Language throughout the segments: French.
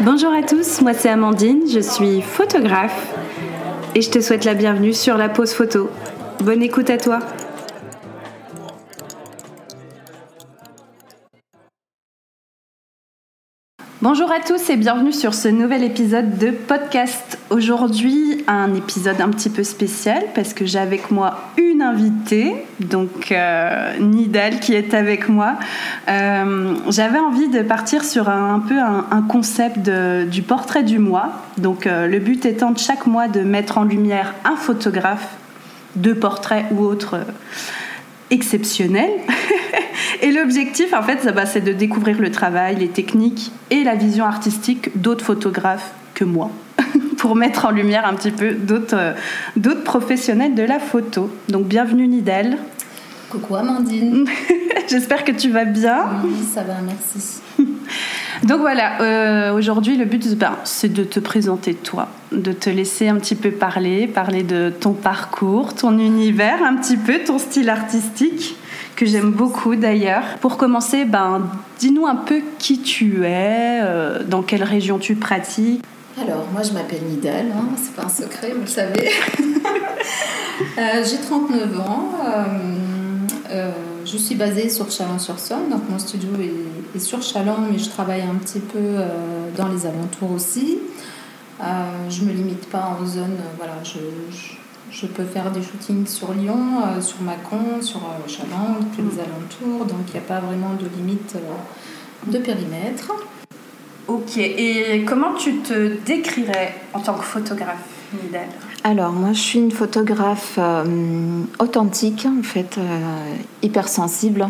Bonjour à tous, moi c'est Amandine, je suis photographe et je te souhaite la bienvenue sur la pause photo. Bonne écoute à toi. Bonjour à tous et bienvenue sur ce nouvel épisode de podcast. Aujourd'hui, un épisode un petit peu spécial parce que j'ai avec moi une invitée, donc euh, Nidal qui est avec moi. Euh, J'avais envie de partir sur un, peu un, concept du portrait du mois. Donc euh, le but étant de chaque mois de mettre en lumière un photographe de portrait ou autre euh, exceptionnel. Et l'objectif, en fait, bah, c'est de découvrir le travail, les techniques et la vision artistique d'autres photographes que moi, pour mettre en lumière un petit peu d'autres euh, d'autres professionnels de la photo. Donc, bienvenue Nidel. Coucou Amandine. J'espère que tu vas bien. Oui, ça va, merci. Donc voilà, euh, aujourd'hui le but ben, c'est de te présenter toi, de te laisser un petit peu parler, parler de ton parcours, ton univers, un petit peu ton style artistique que j'aime beaucoup d'ailleurs. Pour commencer, ben, dis-nous un peu qui tu es, euh, dans quelle région tu pratiques. Alors, moi je m'appelle Nidal, hein, c'est pas un secret, vous le savez. euh, J'ai 39 ans. Euh, je suis basée sur Chalon-sur-Saône, donc mon studio est, sur Chalon, mais je travaille un petit peu dans les alentours aussi. Je me limite pas en zone, voilà, je, je, peux faire des shootings sur Lyon, euh, sur Mâcon, sur Chalon, tous les alentours, donc il n'y a pas vraiment de limite de périmètre. Ok, et comment tu te décrirais en tant que photographe, Nidal? Alors, moi, je suis une photographe euh, authentique, en fait, euh, hypersensible.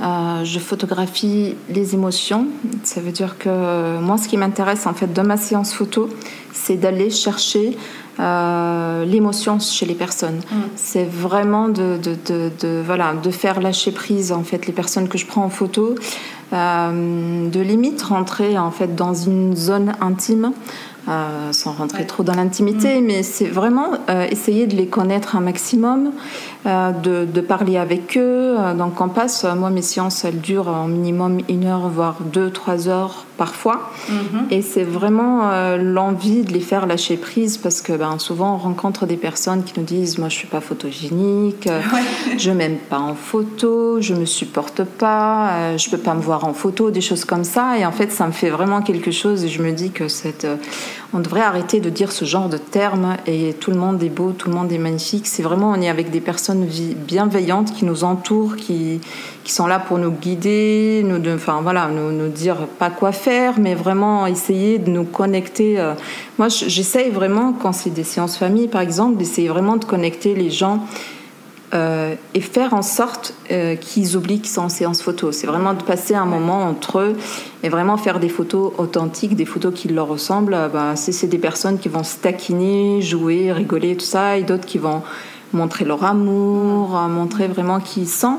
Euh, je photographie les émotions. Ça veut dire que moi, ce qui m'intéresse, en fait, dans ma séance photo, c'est d'aller chercher euh, l'émotion chez les personnes. Mm. C'est vraiment de, de, de, de, voilà, de faire lâcher prise, en fait, les personnes que je prends en photo. Euh, de limite rentrer en fait dans une zone intime euh, sans rentrer ouais. trop dans l'intimité, mmh. mais c'est vraiment euh, essayer de les connaître un maximum, euh, de, de, parler avec eux. Donc on passe, moi mes séances elles durent en minimum une heure, voire deux, trois heures parfois. Mmh. Et c'est vraiment l'envie de les faire lâcher prise parce que ben, souvent on rencontre des personnes qui nous disent moi je suis pas photogénique, ouais. je m'aime pas en photo, je me supporte pas, je peux pas me voir en photo, des choses comme ça. Et en fait ça me fait vraiment quelque chose et je me dis que cette on devrait arrêter de dire ce genre de termes et tout le monde est beau, tout le monde est magnifique. C'est vraiment, on est avec des personnes bienveillantes qui nous entourent, qui, qui sont là pour nous guider, nous, de, enfin, voilà, nous, nous dire pas quoi faire, mais vraiment essayer de nous connecter. Euh. Moi, j'essaye vraiment, quand c'est des séances famille par exemple, d'essayer vraiment de connecter les gens euh, et faire en sorte euh, qu'ils oublient qu'ils sont en séance photo. C'est vraiment de passer un moment entre eux et vraiment faire des photos authentiques, des photos qui leur ressemblent. Ben, c'est des personnes qui vont se taquiner, jouer, rigoler, tout ça, et d'autres qui vont montrer leur amour, montrer vraiment qui ils sont.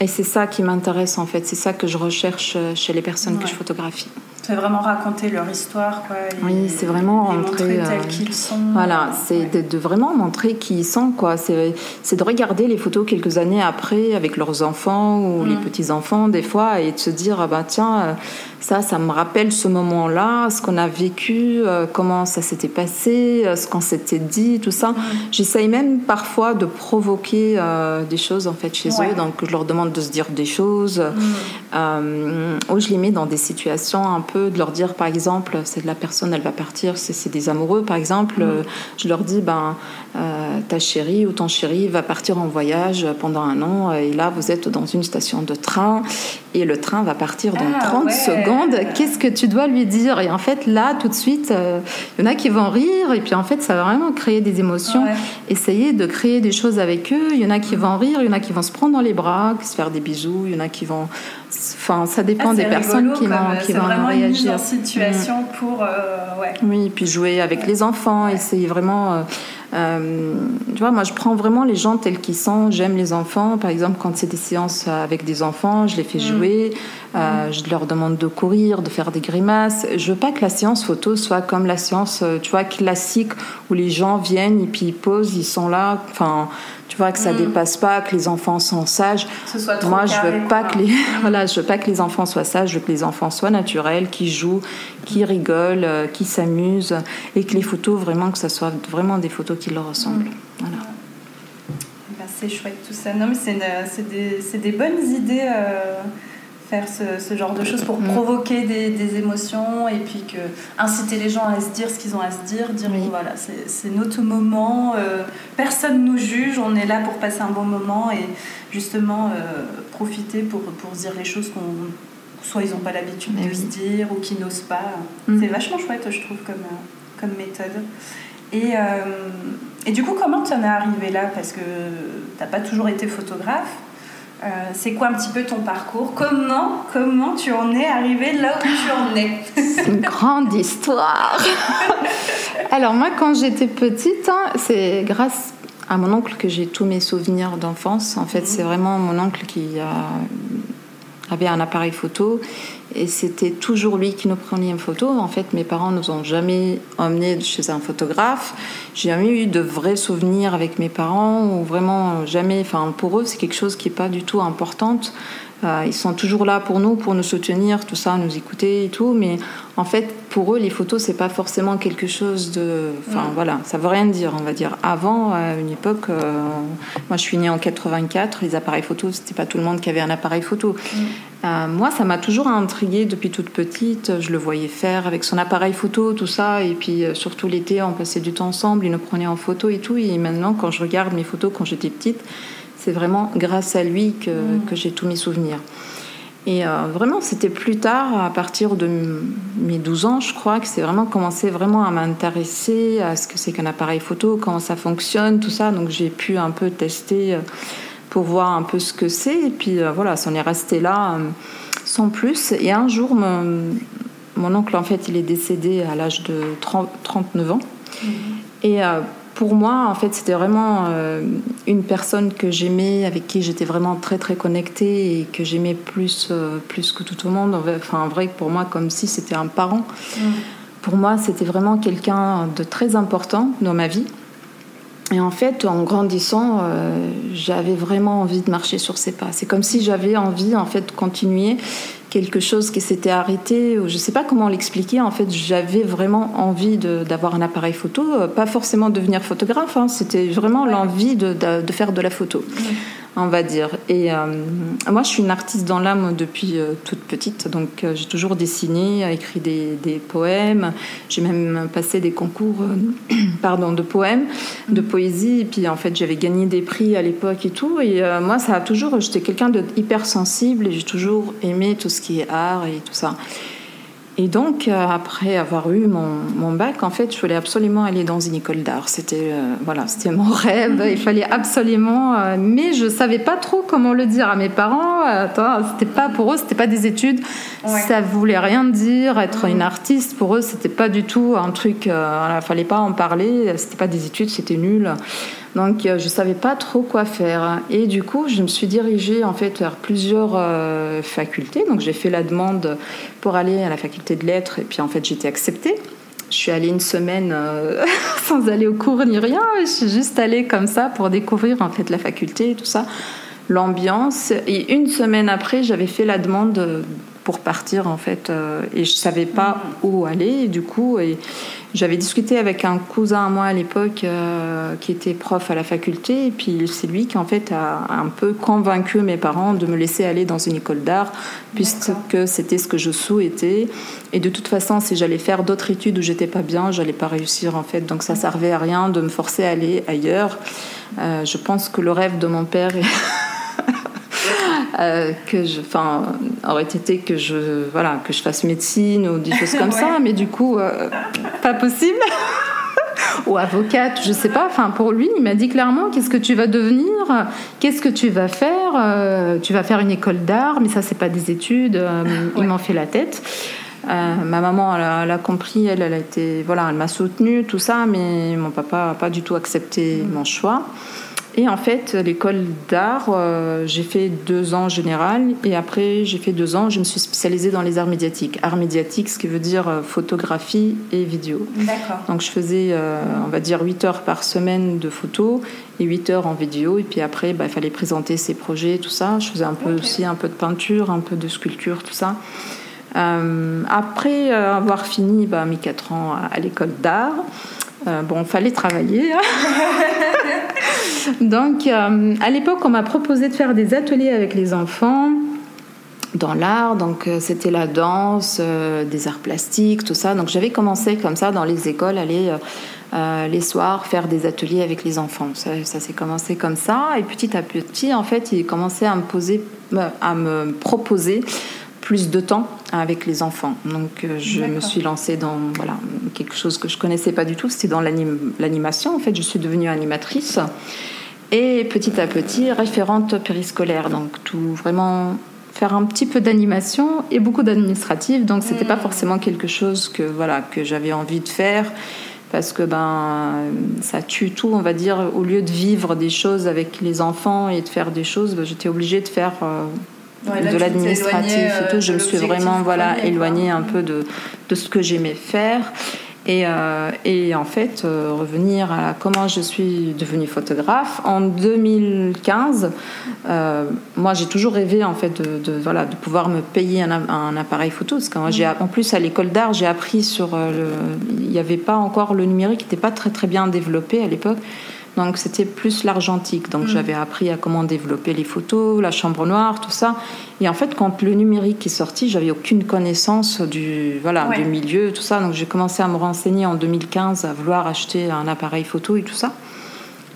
Et c'est ça qui m'intéresse en fait, c'est ça que je recherche chez les personnes ouais. que je photographie. C'est vraiment raconter leur histoire, quoi. oui, c'est vraiment montrer tels euh, qu'ils sont. Voilà, c'est ouais. de, de, vraiment montrer qui ils sont, quoi. C'est de regarder les photos quelques années après avec leurs enfants ou mmh. les petits enfants des fois et de se dire ah bah tiens ça, ça me rappelle ce moment-là, ce qu'on a vécu, euh, comment ça s'était passé, euh, ce qu'on s'était dit, tout ça. Mmh. J'essaye même parfois de provoquer euh, des choses en fait chez ouais. eux, donc je leur demande de se dire des choses, mmh. ou je les mets dans des situations un peu de leur dire par exemple, c'est de la personne, elle va partir, c'est des amoureux par exemple, mmh. je leur dis ben ta chérie ou ton chéri va partir en voyage pendant un an et là vous êtes dans une station de train et le train va partir dans ah, 30 ouais. secondes. Qu'est-ce que tu dois lui dire? Et en fait, là, tout de suite, il euh, y en a qui vont rire et puis en fait, ça va vraiment créer des émotions. Ouais. Essayer de créer des choses avec eux. Il y en a qui vont rire, il y en a qui vont se prendre dans les bras, se faire des bisous, il y en a qui vont. Enfin, ça dépend ah, des personnes qui vont, qui vont vraiment réagir. Une mise en situation mmh. pour. Euh, ouais. Oui, puis jouer avec les enfants, essayer vraiment. Euh, Euh, tu vois, moi, je prends vraiment les gens tels qu'ils sont. J'aime les enfants. Par exemple, quand c'est des séances avec des enfants, je les fais mm. jouer. Euh, je leur demande de courir, de faire des grimaces. Je veux pas que la séance photo soit comme la séance, euh, tu vois, classique où les gens viennent et puis ils posent, ils sont là. Enfin, tu vois que ça mm. dépasse pas, que les enfants sont sages. Moi, je veux pas que les, voilà, je veux pas que les enfants soient sages. Je veux que les enfants soient naturels, qui jouent, qui rigolent, qui s'amusent et que les photos vraiment que ça soit vraiment des photos qui leur ressemblent. Mm. Voilà. Ben, c'est chouette tout ça. Non, mais c'est des, des, bonnes idées. Euh, faire ce, genre de choses pour provoquer des, émotions et puis que inciter les gens à se dire ce qu'ils ont à se dire, dire voilà c'est notre moment, euh, personne nous juge, on est là pour passer un bon moment et justement euh, profiter pour, pour dire les choses qu'on soit ils n'ont pas l'habitude de se dire ou qu'ils n'osent pas. Mm. C'est vachement chouette je trouve comme, comme méthode. Et, euh, et du coup, comment tu en es arrivé là? Parce que tu n'as pas toujours été photographe. Euh, c'est quoi un petit peu ton parcours? Comment, comment tu en es arrivé là où tu en es? C'est une grande histoire. Alors moi, quand j'étais petite, hein, c'est grâce à mon oncle que j'ai tous mes souvenirs d'enfance. En fait, c'est vraiment mon oncle qui avait un appareil photo et c'était toujours lui qui nous prenait une photo. En fait, mes parents nous ont jamais emmenés chez un photographe. J'ai jamais eu de vrais souvenirs avec mes parents ou vraiment jamais. Enfin, pour eux, c'est quelque chose qui est pas du tout importante. Euh, ils sont toujours là pour nous, pour nous soutenir, tout ça, nous écouter et tout. Mais en fait, pour eux, les photos, c'est pas forcément quelque chose de. Enfin, voilà, ça veut rien dire, on va dire. Avant, à une époque, euh, moi, je suis née en 84, les appareils photos, c'était pas tout le monde qui avait un appareil photo. Mm. Euh, moi, ça m'a toujours intriguée depuis toute petite. Je le voyais faire avec son appareil photo, tout ça. Et puis, surtout l'été, on passait du temps ensemble, il nous prenait en photo et tout. Et maintenant, quand je regarde mes photos quand j'étais petite, c'est vraiment grâce à lui que, mm. que j'ai tous mes souvenirs. Et euh, vraiment, c'était plus tard, à partir de mes 12 ans, je crois, que c'est vraiment commencé vraiment à m'intéresser à ce que c'est qu'un appareil photo, comment ça fonctionne, tout ça. Donc j'ai pu un peu tester euh, pour voir un peu ce que c'est. Et puis euh, voilà, ça en est resté là sans plus. Et un jour, mon, mon, oncle, en fait, il est décédé à l'âge de 30, 39 ans. Mm. Et pour moi, en fait, c'était vraiment une personne que j'aimais, avec qui j'étais vraiment très très connectée et que j'aimais plus, euh, plus que tout le monde. Enfin, vrai, pour moi, comme si c'était un parent. Mm. Pour moi, c'était vraiment quelqu'un de très important dans ma vie. Et en fait, en grandissant, euh, j'avais vraiment envie de marcher sur ses pas. C'est comme si j'avais envie, en fait, de continuer quelque chose qui s'était arrêté. Je ne sais pas comment l'expliquer. En fait, j'avais vraiment envie d'avoir un appareil photo, euh, pas forcément devenir photographe. Hein. C'était vraiment l'envie de, de, faire de la photo on va dire. Et euh, moi, je suis une artiste dans l'âme depuis euh, toute petite, donc euh, j'ai toujours dessiné, écrit des, poèmes. J'ai même passé des concours, pardon, de poèmes, de poésie. Et puis en fait, j'avais gagné des prix à l'époque et tout. Et moi, ça a toujours, j'étais quelqu'un de sensible et j'ai toujours aimé tout ce qui est art et tout ça. Et donc, euh, après avoir eu mon, bac, en fait, je voulais absolument aller dans une école d'art. C'était euh, voilà, c'était mon rêve. Il fallait absolument, euh, mais je savais pas trop comment le dire à mes parents. Attends, c'était pas pour eux, c'était pas des études. Ça voulait rien dire. Être une artiste pour eux, c'était pas du tout un truc. il fallait pas en parler. C'était pas des études, c'était nul. Donc euh, je ne savais pas trop quoi faire. Et du coup, je me suis dirigée en fait vers plusieurs euh, facultés. Donc j'ai fait la demande pour aller à la faculté de lettres et puis en fait j'étais acceptée. Je suis allée une semaine euh, sans aller au cours ni rien. Je suis juste allée comme ça pour découvrir en fait la faculté et tout ça, l'ambiance. Et une semaine après, j'avais fait la demande pour partir en fait et je savais pas où aller. Et du coup, j'avais discuté avec un cousin à moi à l'époque euh, qui était prof à la faculté, et puis c'est lui qui en fait a un peu convaincu mes parents de me laisser aller dans une école d'art, puisque c'était ce que je souhaitais. Et de toute façon, si j'allais faire d'autres études où j'étais pas bien, j'allais pas réussir en fait, donc ça servait à rien de me forcer à aller ailleurs. Euh, je pense que le rêve de mon père est Euh, que je, enfin, aurait été que je, voilà, que je fasse médecine ou des choses comme ça, mais du coup, euh, pas possible. ou avocate, je sais pas. Enfin, pour lui, il m'a dit clairement qu'est-ce que tu vas devenir, qu'est-ce que tu vas faire? Euh, tu vas faire une école d'art, mais ça, c'est pas des études. Il m'en fait la tête. ma maman, elle a, compris, elle, elle a été, voilà, elle m'a soutenue, tout ça, mais mon papa n'a pas du tout accepté mon choix. Et en fait, l'école d'art, euh, j'ai fait deux ans général et après j'ai fait deux ans, je me suis spécialisée dans les arts médiatiques. Arts médiatiques, ce qui veut dire euh, photographie et vidéo. D'accord. Donc je faisais, euh, on va dire, 8 heures par semaine de photos et 8 heures en vidéo. Et puis après, bah, il fallait présenter ses projets, tout ça. Je faisais un peu aussi un peu de peinture, un peu de sculpture, tout ça. après avoir fini bah, mes 4 ans à l'école d'art, bon, fallait travailler. Hein. Donc, euh, à l'époque, on m'a proposé de faire des ateliers avec les enfants dans l'art. Donc, euh, c'était la danse, des arts plastiques, tout ça. Donc, j'avais commencé comme ça dans les écoles, aller les soirs faire des ateliers avec les enfants. Ça, ça s'est commencé comme ça. Et petit à petit, en fait, il commençait à à me proposer plus de temps avec les enfants. Donc euh, je me suis lancée dans voilà, quelque chose que je connaissais pas du tout, c'était dans l'animation. En fait, je suis devenue animatrice et petit à petit référente périscolaire. Donc tout vraiment faire un petit peu d'animation et beaucoup d'administratif. Donc c'était pas hmm. forcément quelque chose que voilà que j'avais envie de faire parce que ben ça tue tout, on va dire. Au lieu de vivre des choses avec les enfants et de faire des choses, ben, j'étais obligée de faire euh, de l'administratif et tout. Je me suis vraiment voilà, éloignée un peu de, de ce que j'aimais faire. Et, euh, et, en fait, euh, revenir à comment je suis devenue photographe. En 2015, euh, moi j'ai toujours rêvé en fait de, voilà, de pouvoir me payer un, un appareil photo. Parce que j'ai, en plus à l'école d'art, j'ai appris sur. Il n'y avait pas encore le numérique, n'était pas très très bien développé à l'époque. Donc c'était plus l'argentique. Donc mm. j'avais appris à comment développer les photos, la chambre noire, tout ça. Et en fait, quand le numérique est sorti, j'avais aucune connaissance du voilà du milieu, tout ça. Donc j'ai commencé à me renseigner en 2015 à vouloir acheter un appareil photo et tout ça.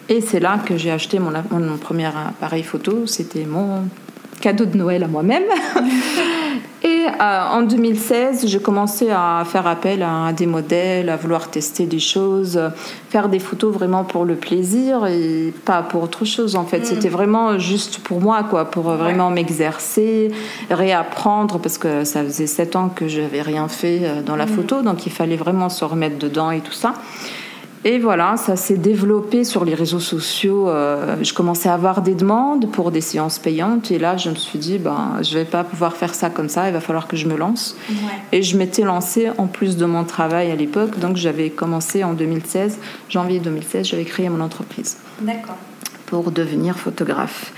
Et c'est là que j'ai acheté mon, mon premier appareil photo. C'était mon cadeau de Noël à moi-même. Et euh, en 2016, j'ai commencé à faire appel à des modèles, à vouloir tester des choses, faire des photos vraiment pour le plaisir et pas pour autre chose en fait. Mm. C'était vraiment juste pour moi, quoi, pour vraiment m'exercer, réapprendre parce que ça faisait sept ans que je n'avais rien fait euh, dans la mm. photo, donc il fallait vraiment se remettre dedans et tout ça. Et voilà, ça s'est développé sur les réseaux sociaux. Euh, je commençais à avoir des demandes pour des séances payantes. Et là, je me suis dit, ben, je vais pas pouvoir faire ça comme ça. Il va falloir que je me lance. Et je m'étais lancée en plus de mon travail à l'époque. Donc, j'avais commencé en 2016, janvier 2016, j'avais créé mon entreprise. D'accord. Pour devenir photographe.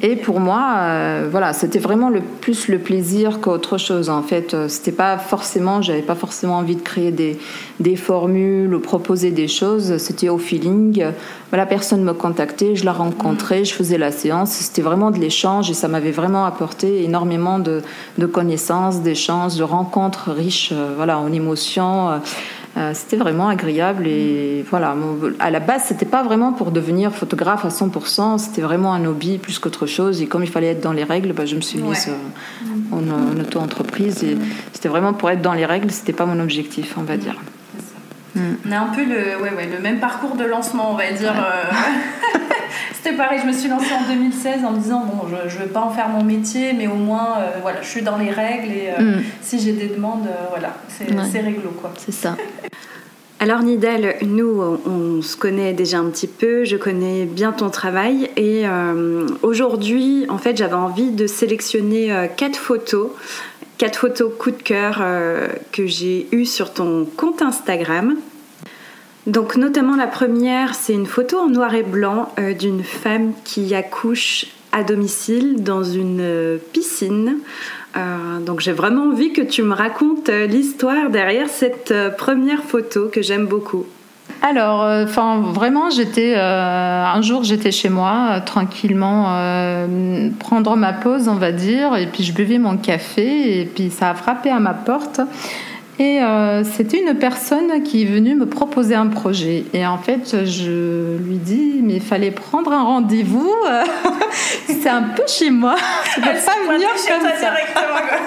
Et pour moi, euh, voilà, c'était vraiment le plus le plaisir qu'autre chose. En fait, euh, c'était pas forcément, j'avais pas forcément envie de créer des, formules ou proposer des choses. C'était au feeling. La personne me contactait, je la rencontrais, je faisais la séance. C'était vraiment de l'échange et ça m'avait vraiment apporté énormément de, de connaissances, d'échanges, de rencontres riches, euh, voilà, en émotions. C'était vraiment agréable et voilà. À la base, c'était pas vraiment pour devenir photographe à 100%. C'était vraiment un hobby plus qu'autre chose. Et comme il fallait être dans les règles, bah, je me suis mise euh, en, auto-entreprise. Et c'était vraiment pour être dans les règles. C'était pas mon objectif, on va dire. On a un peu le, ouais, ouais, le même parcours de lancement, on va dire. Euh. C'était pareil, je me suis lancée en 2016 en me disant bon, je ne veux pas en faire mon métier, mais au moins, voilà, je suis dans les règles et mm. si j'ai des demandes, voilà, c'est réglo quoi. C'est ça. Alors Nidal, nous, on, se connaît déjà un petit peu, je connais bien ton travail et euh, aujourd'hui, en fait, j'avais envie de sélectionner euh, quatre photos, quatre photos coup de cœur euh, que j'ai eues sur ton compte Instagram. Donc notamment la première, c'est une photo en noir et blanc d'une femme qui accouche à domicile dans une piscine. Euh, donc j'ai vraiment envie que tu me racontes euh, l'histoire derrière cette euh, première photo que j'aime beaucoup. Alors, vraiment, j'étais un jour, j'étais chez moi tranquillement prendre ma pause, on va dire, et puis je buvais mon café, et puis ça a frappé à ma porte. Et c'était une personne qui est venue me proposer un projet. Et en fait, je lui dis, mais il fallait prendre un rendez-vous. c'est un peu chez moi. Je ne pas venir comme ça. Directement,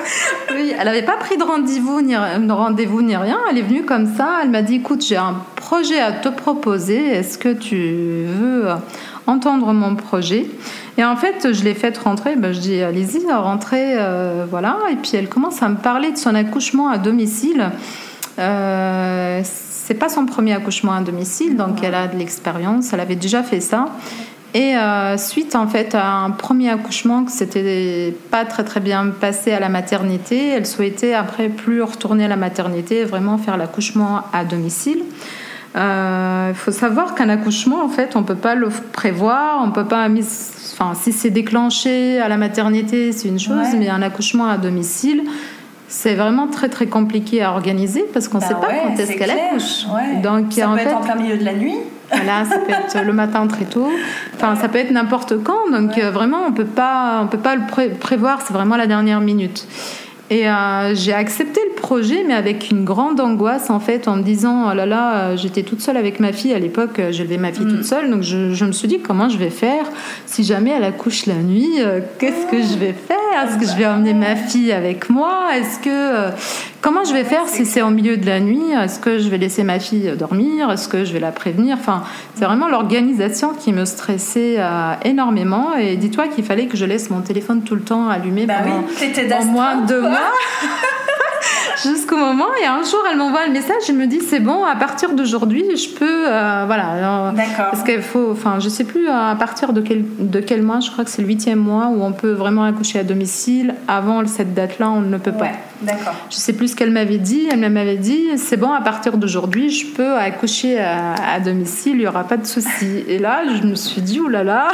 oui, elle n'avait pas pris de rendez-vous ni, rendez-vous ni rien. Elle est venue comme ça. Elle m'a dit, écoute, j'ai un projet à te proposer. Est-ce que tu veux entendre mon projet. Et en fait, je l'ai faite rentrer. Ben, je dis allez-y, rentrez, euh, voilà. Et puis elle commence à me parler de son accouchement à domicile. Euh, c'est pas son premier accouchement à domicile, donc elle a de l'expérience. Elle avait déjà fait ça. Et euh, suite en fait à un premier accouchement que c'était pas très très bien passé à la maternité, elle souhaitait après plus retourner à la maternité, vraiment faire l'accouchement à domicile. Il euh, faut savoir qu'un accouchement, en fait, on peut pas le prévoir, on peut pas enfin, si c'est déclenché à la maternité, c'est une chose, mais un accouchement à domicile, c'est vraiment très très compliqué à organiser parce qu'on ne bah sait pas quand est-ce qu'elle accouche. Donc, ça peut être en plein milieu de la nuit. Voilà, ça peut être le matin très tôt. Enfin, ça peut être n'importe quand. Donc euh, vraiment, on peut pas, on peut pas le prévoir. C'est vraiment la dernière minute. Et euh, j'ai accepté le projet, mais avec une grande angoisse en fait, en me disant oh là là, euh, j'étais toute seule avec ma fille. À l'époque, j'avais ma fille toute mm. seule, donc je, je, me suis dit comment je vais faire? Si jamais elle accouche la nuit, qu'est-ce que je vais faire? Est-ce que je vais emmener ma fille avec moi? Est-ce que Comment je vais faire si c'est en milieu de la nuit? Est-ce que je vais laisser ma fille dormir? Est-ce que je vais la prévenir? Enfin, c'est vraiment l'organisation qui me stressait euh, énormément. Et dis-toi qu'il fallait que je laisse mon téléphone tout le temps allumé bah pendant au moins deux mois. jusqu'au moment et un jour elle m'envoie le message je me dit c'est bon à partir d'aujourd'hui je peux euh, voilà d'accord. parce qu'il faut enfin je sais plus à partir de quel de quel mois je crois que c'est le huitième mois où on peut vraiment accoucher à domicile. Avant cette date là on ne peut pas. D'accord. Je sais plus ce qu'elle m'avait dit. Elle m'avait dit c'est bon à partir d'aujourd'hui je peux accoucher à, domicile il y aura pas de souci. Et là je me suis dit oulala là là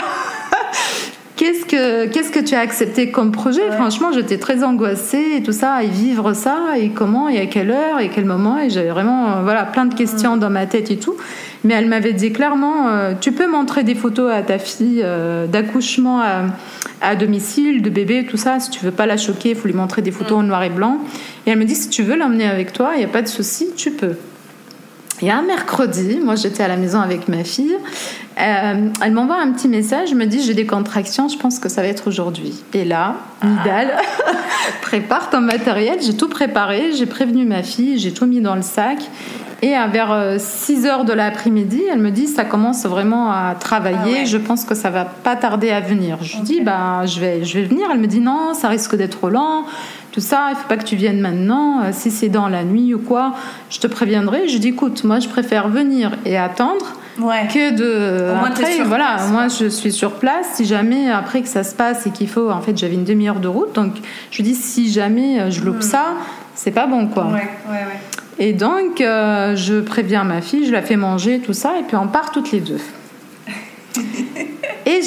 Qu'est-ce que, qu'est-ce que tu as accepté comme projet Franchement, j'étais très angoissée et tout ça, et vivre ça, et comment, et à quelle heure, et quel moment, et j'avais vraiment euh, voilà, plein de questions dans ma tête et tout. Mais elle m'avait dit clairement, euh, tu peux montrer des photos à ta fille euh, d'accouchement à, domicile, de bébé, tout ça. Si tu veux pas la choquer, il faut lui montrer des photos en noir et blanc. Et elle me dit, si tu veux l'emmener avec toi, il n'y a pas de souci, tu peux. Il y a un mercredi, moi j'étais à la maison avec ma fille, euh, elle m'envoie un petit message, me dit j'ai des contractions, je pense que ça va être aujourd'hui. Et là, Nidal, prépare ton matériel, j'ai tout préparé, j'ai prévenu ma fille, j'ai tout mis dans le sac. Et vers 6 euh, heures de l'après-midi, elle me dit ça commence vraiment à travailler, ah je pense que ça va pas tarder à venir. Je lui dis bah je vais je vais venir. Elle me dit non, ça risque d'être trop lent tout ça, il faut pas que tu viennes maintenant. Euh, si c'est dans la nuit ou quoi, je te préviendrai. Je dis écoute, moi je préfère venir et attendre que de. après, voilà, moi je suis sur place. Si jamais après que ça se passe et qu'il faut, en fait, j'avais une demi-heure de route, donc je dis si jamais euh, je loupe hmm. ça, c'est pas bon quoi. et donc euh, je préviens ma fille, je la fais manger tout ça et puis on part toutes les deux.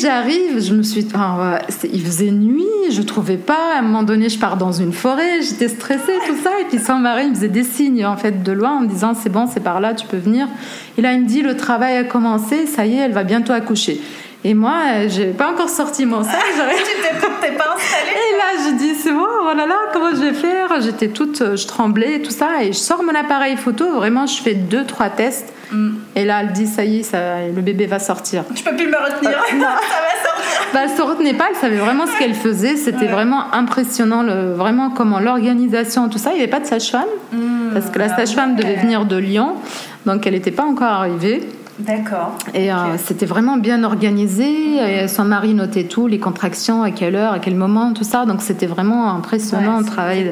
J'arrive, je me suis, enfin, il faisait nuit, je trouvais pas. À un moment donné, je pars dans une forêt, j'étais stressée, tout ça. Et puis sans mari il faisait des signes en fait de loin en me disant c'est bon, c'est par là, tu peux venir. Et là, il me dit le travail a commencé, ça y est, elle va bientôt accoucher. Et moi, euh, j'ai pas encore sorti mon sac. tu t'es pas installée. Et là, je dis, c'est bon, oh là là, comment je vais faire? J'étais toute, euh, je tremblais, tout ça. Et je sors mon appareil photo, vraiment, je fais deux, trois tests. Mm. Et là, elle dit, ça y est, ça, le bébé va sortir. Je peux plus me retenir. Euh, ça va sortir. Bah, elle se retenait pas, elle savait vraiment ce qu'elle faisait. C'était vraiment impressionnant, le, vraiment comment l'organisation, tout ça. Il n'y avait pas de sage-femme, mm. parce que la ah sage-femme devait venir de Lyon. Donc, elle n'était pas encore arrivée. D'accord. Et euh, c'était vraiment bien organisé. Et son mari notait tout, les contractions, à quelle heure, à quel moment, tout ça. Donc c'était vraiment impressionnant, un, travail,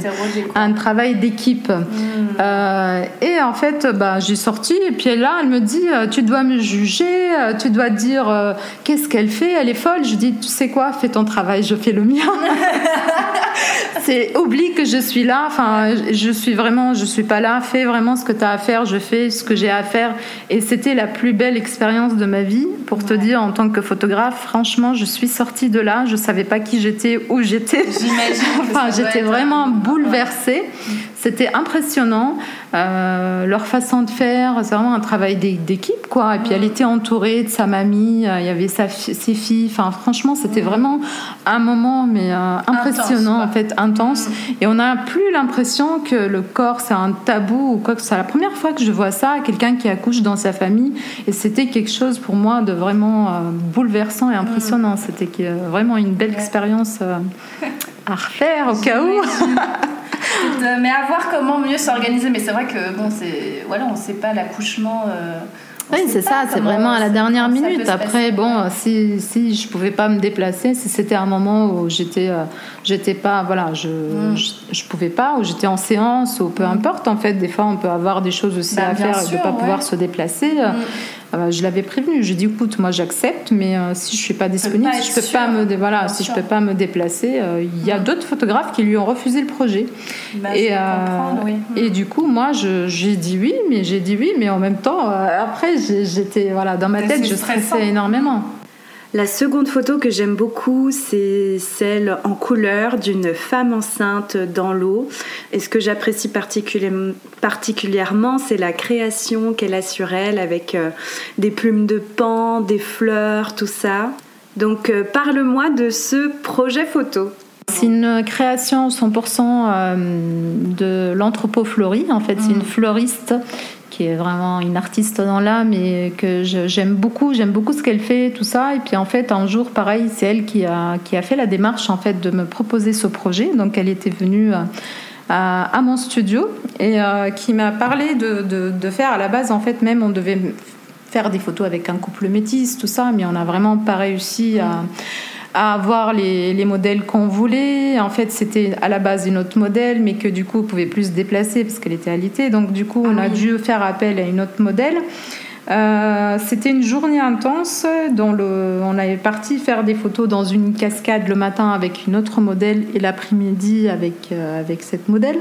un travail d'équipe. Hmm. Euh, et en fait, bah, j'ai sorti. Et puis là, elle me dit euh, Tu dois me juger, tu dois dire qu'est-ce qu'elle fait. Elle est folle. Je dis Tu sais quoi, fais ton travail, je fais le mien. c'est oublie que je suis là. Enfin, je suis vraiment, je suis pas là. Fais vraiment ce que tu as à faire. Je fais ce que j'ai à faire. Et c'était la plus belle expérience de ma vie. Pour te dire, en tant que photographe, franchement, je suis sortie de là. Je savais pas qui j'étais, où j'étais. J'imagine. enfin, j'étais vraiment bouleversée. C'était impressionnant. Euh, leur façon de faire, c'est vraiment un travail d'équipe, quoi. Et puis elle était entourée de sa mamie, euh, il y avait sa, ses filles. Enfin, franchement, c'était vraiment un moment, mais euh, impressionnant, en fait, intense. Et on n'a plus l'impression que le corps, c'est un tabou ou quoi que ce soit. La première fois que je vois ça, quelqu'un qui accouche dans sa famille, et c'était quelque chose pour moi de vraiment bouleversant et impressionnant. C'était vraiment une belle expérience à refaire au cas où. mais à voir comment mieux s'organiser. Mais c'est vrai que bon, c'est voilà, on ne sait pas l'accouchement. Euh, Oui, c'est ça, c'est vraiment à la dernière minute. Après, bon, si, si je pouvais pas me déplacer, si c'était un moment où j'étais, euh, j'étais pas, voilà, je, mm. je, pouvais pas, ou j'étais en séance, ou peu mm. importe, en fait, des fois, on peut avoir des choses aussi bah, à faire et de pas pouvoir se déplacer. Mm. Euh, je l'avais prévenu. Je dis écoute, moi j'accepte, mais euh, si je suis pas disponible, si je peux pas me voilà, si je peux pas me déplacer, euh, il y a d'autres photographes qui lui ont refusé le projet. Bah, et oui. et du coup, moi j'ai dit oui, mais j'ai dit oui, mais en même temps, après j'étais voilà dans ma tête, je stressais énormément. La seconde photo que j'aime beaucoup, c'est celle en couleur d'une femme enceinte dans l'eau. Et ce que j'apprécie particulièrement, c'est la création qu'elle a sur elle avec euh, des plumes de pan, des fleurs, tout ça. Donc euh, parle-moi de ce projet photo. C'est une création 100% euh, de l'anthropoflorie. En fait, c'est une mm. fleuriste qui est vraiment une artiste dans l'âme et que j'aime beaucoup, j'aime beaucoup ce qu'elle fait, tout ça. Et puis en fait, un jour, pareil, c'est elle qui a, qui a fait la démarche en fait de me proposer ce projet. Donc elle était venue euh, à, mon studio et euh, qui m'a parlé de, de, de, faire à la base, en fait, même on devait faire des photos avec un couple métis, tout ça, mais on n'a vraiment pas réussi à à avoir les, les modèles qu'on voulait. En fait, c'était à la base une autre modèle, mais que du coup, on pouvait plus se déplacer parce qu'elle était alitée. Donc, du coup, on a ah dû faire appel à une autre modèle. Euh, c'était une journée intense dont on avait parti faire des photos dans une cascade le matin avec une autre modèle et l'après-midi avec, euh, avec cette modèle.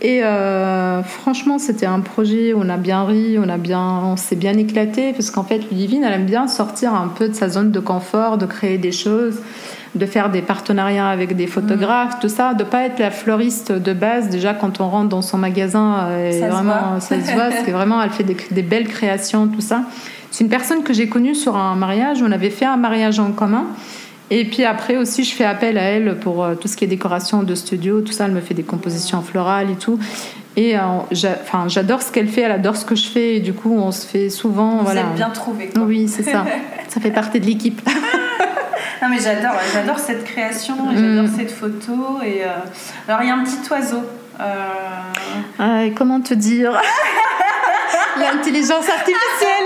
Et euh, franchement, c'était un projet on a bien ri, on, a bien, on s'est bien éclaté parce qu'en fait, Ludivine, elle aime bien sortir un peu de sa zone de confort, de créer des choses de faire des partenariats avec des photographes, mm. tout ça, de pas être la fleuriste de base. Déjà, quand on rentre dans son magasin, euh, ça vraiment, se ça se voit, parce que vraiment, elle fait des, belles créations, tout ça. C'est une personne que j'ai connue sur un mariage. On avait fait un mariage en commun. Et puis après aussi, je fais appel à elle pour euh, tout ce qui est décoration de studio, tout ça. Elle me fait des compositions florales et tout. Et euh, j'adore ce qu'elle fait, elle adore ce que je fais. Et du coup, on se fait souvent. Vous voilà. êtes bien trouvé. Oui, c'est ça. ça fait partie de l'équipe. Non mais j'adore, j'adore cette création, j'adore mm. cette photo. Et euh, alors il y a un petit oiseau. Euh... comment te dire? L'intelligence artificielle.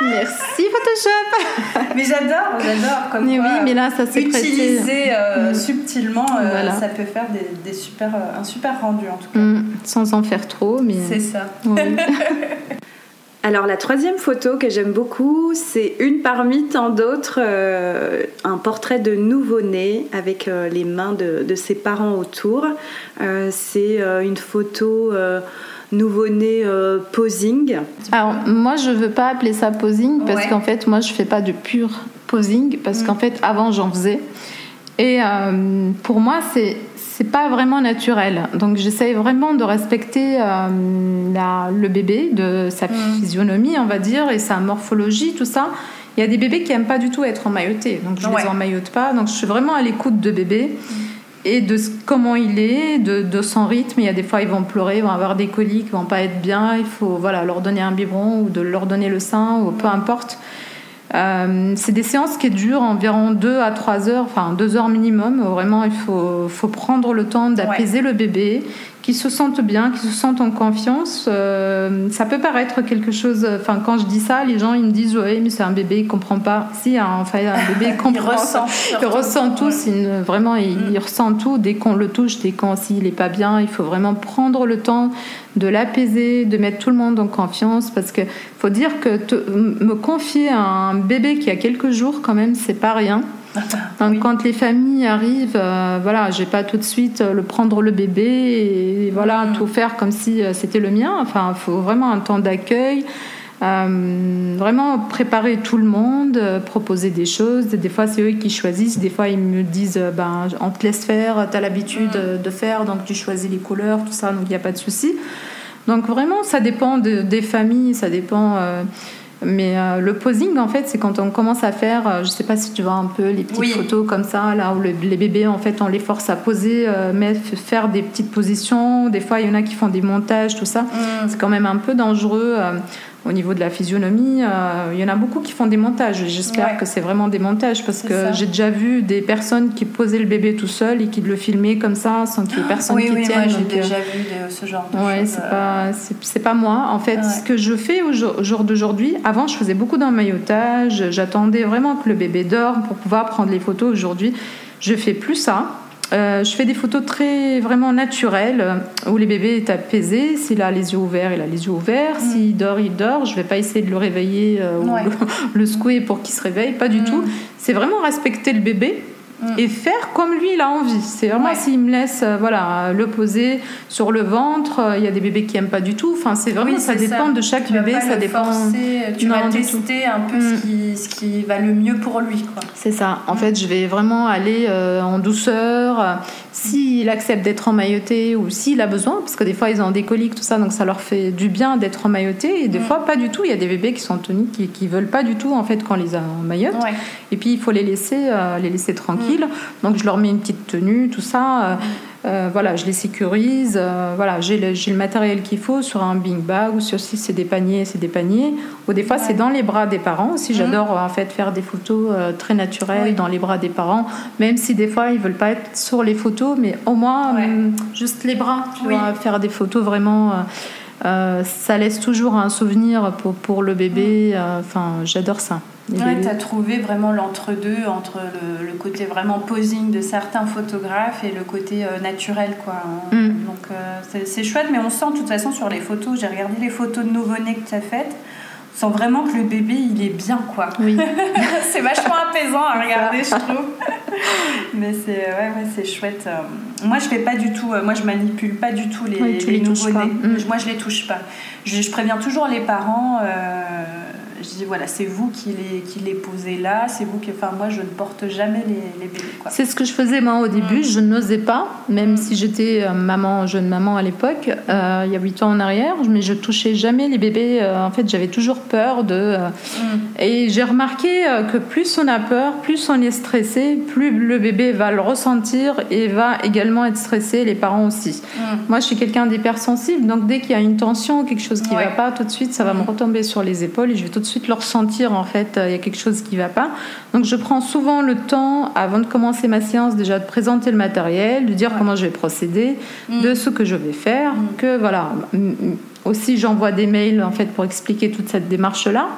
Merci Photoshop. Mais j'adore, j'adore comme mais oui, mais là ça s'est utilisé euh, mm. subtilement, euh, ça peut faire des, super, un super rendu en tout cas. Mm. Sans en faire trop, mais c'est ça. Alors la troisième photo que j'aime beaucoup, c'est une parmi tant d'autres, euh, un portrait de nouveau-né avec euh, les mains de, ses parents autour. Euh, c'est une photo nouveau-né posing. Alors moi je veux pas appeler ça posing parce qu'en fait moi je fais pas de pur posing parce mm. qu'en fait avant j'en faisais. Et pour moi c'est c'est pas vraiment naturel. Donc j'essaye vraiment de respecter euh, le bébé, de sa mm. physionomie, on va dire, et sa morphologie, tout ça. Il y a des bébés qui aiment pas du tout être emmaillotés, donc je ne les emmaillote pas. Donc je suis vraiment à l'écoute de bébé mm. et de comment il est, de, son rythme. Il y a des fois ils vont pleurer, ils vont avoir des coliques, ils vont pas être bien. Il faut voilà leur donner un biberon ou de leur donner le sein ou peu importe. Euh, c'est des séances qui durent environ 2 à 3 heures, enfin 2 heures minimum. Vraiment, il faut, faut prendre le temps d'apaiser le bébé, qui se sentent bien, qui se sentent en confiance. Euh, ça peut paraître quelque chose. Enfin, quand je dis ça, les gens ils me disent oui, mais c'est un bébé, il comprend pas. Si, hein, enfin, un bébé il comprend. il ressent. Il ressent tout. vraiment, il, mm. il, ressent tout dès qu'on le touche, dès qu'on s'il est pas bien. Il faut vraiment prendre le temps de l'apaiser, de mettre tout le monde en confiance, parce que faut dire que me confier à un bébé qui a quelques jours, quand même, c'est pas rien. Donc, Quand les familles arrivent, euh, voilà, je vais pas tout de suite euh, le prendre le bébé et, voilà mm. tout faire comme si euh, c'était le mien. Enfin, il faut vraiment un temps d'accueil. vraiment préparer tout le monde, proposer des choses. Des fois, c'est eux qui choisissent. Des fois, ils me disent ben, on te laisse faire, tu as l'habitude mm. de faire, donc tu choisis les couleurs, tout ça, donc il n'y a pas de souci. Donc, vraiment, ça dépend des familles, ça dépend. Mais euh, le posing, en fait, c'est quand on commence à faire, euh, je sais pas si tu vois un peu les petites photos comme ça, là où les bébés, en fait, on les force à poser, euh, mais faire des petites positions. Des fois, il y en a qui font des montages, tout ça. Mm. C'est quand même un peu dangereux. Au niveau de la physionomie. Euh, il y en a beaucoup qui font des montages. J'espère que c'est vraiment des montages parce que j'ai déjà vu des personnes qui posaient le bébé tout seul et qui le filmaient comme ça sans qu'il y ait personne oui, qui oui, tienne. Oui, j'ai déjà vu ce genre de ouais, choses. c'est pas, c'est, pas moi. En fait, ce que je fais au jour, d'aujourd'hui, avant, je faisais beaucoup d'emmaillotage. J'attendais vraiment que le bébé dorme pour pouvoir prendre les photos. Aujourd'hui, je fais plus ça. Euh, je fais des photos très vraiment naturelles où les bébés est apaisé. S'il a les yeux ouverts, il a les yeux ouverts. Mm. S'il dort, il dort. Je vais pas essayer de le réveiller euh, ou le, secouer pour qu'il se réveille. Pas du mm. tout. C'est vraiment respecter le bébé. Et faire comme lui il a envie. C'est vraiment s'il me laisse euh, voilà le poser sur le ventre, euh, il y a des bébés qui aiment pas du tout. Enfin c'est vraiment ça dépend de chaque bébé, ça dépend. tu vas tester un peu ce, mm. qui, ce, qui, va le mieux pour lui. C'est ça. En mm. fait je vais vraiment aller euh, en douceur. S'il accepte d'être emmailloté ou s'il a besoin, parce que des fois ils ont des coliques tout ça, donc ça leur fait du bien d'être emmailloté et des fois pas du tout. Il y a des bébés qui sont toniques qui, qui veulent pas du tout en fait quand on les emmaillote. Et puis il faut les laisser les laisser tranquilles. Donc je leur mets une petite tenue, tout ça. Euh, euh, voilà, je les sécurise. Euh, voilà, j'ai le, le, matériel qu'il faut sur un bing bag ou sur si c'est des paniers, c'est des paniers. Ou des fois c'est dans les bras des parents. Si j'adore en fait faire des photos très naturelles dans les bras des parents, même si des fois ils veulent pas être sur les photos, mais au moins juste les bras. Tu vois, faire des photos vraiment. ça laisse toujours un souvenir pour, pour le bébé. Enfin, j'adore ça. Ouais, tu as trouvé vraiment l'entre-deux entre le, côté vraiment posing de certains photographes et le côté euh, naturel. Quoi. Mm. Donc euh, c'est chouette, mais on sent de toute façon sur les photos, j'ai regardé les photos de nouveau-né que tu as faites, on sent vraiment que le bébé il est bien. quoi. Oui. c'est vachement apaisant à regarder, je trouve. mais c'est ouais, ouais, c'est chouette. Euh. Moi je fais pas du tout, moi je manipule pas du tout les, les, nouveau-nés. Mm. Moi je les touche pas. Je, je préviens toujours les parents voilà, c'est vous qui les, qui les posez là, c'est vous qui. Enfin, moi, je ne porte jamais les, les bébés. C'est ce que je faisais moi au début, mm. je n'osais pas, même mm. si j'étais euh, maman, jeune maman à l'époque, euh, il y a 8 ans en arrière, mais je touchais jamais les bébés. Euh, en fait, j'avais toujours peur de. Mm. Et j'ai remarqué que plus on a peur, plus on est stressé, plus le bébé va le ressentir et va également être stressé, les parents aussi. Moi, je suis quelqu'un d'hypersensible, donc dès qu'il y a une tension, quelque chose qui ne va pas, tout de suite, ça va me retomber sur les épaules et je vais tout de suite suite le ressentir en fait, euh, il y a quelque chose qui ne va pas. Donc je prends souvent le temps, avant de commencer ma séance, déjà de présenter le matériel, de dire comment je vais procéder, de mm. ce que je vais faire, mm. que voilà. Aussi j'envoie des mails en fait pour expliquer toute cette démarche là.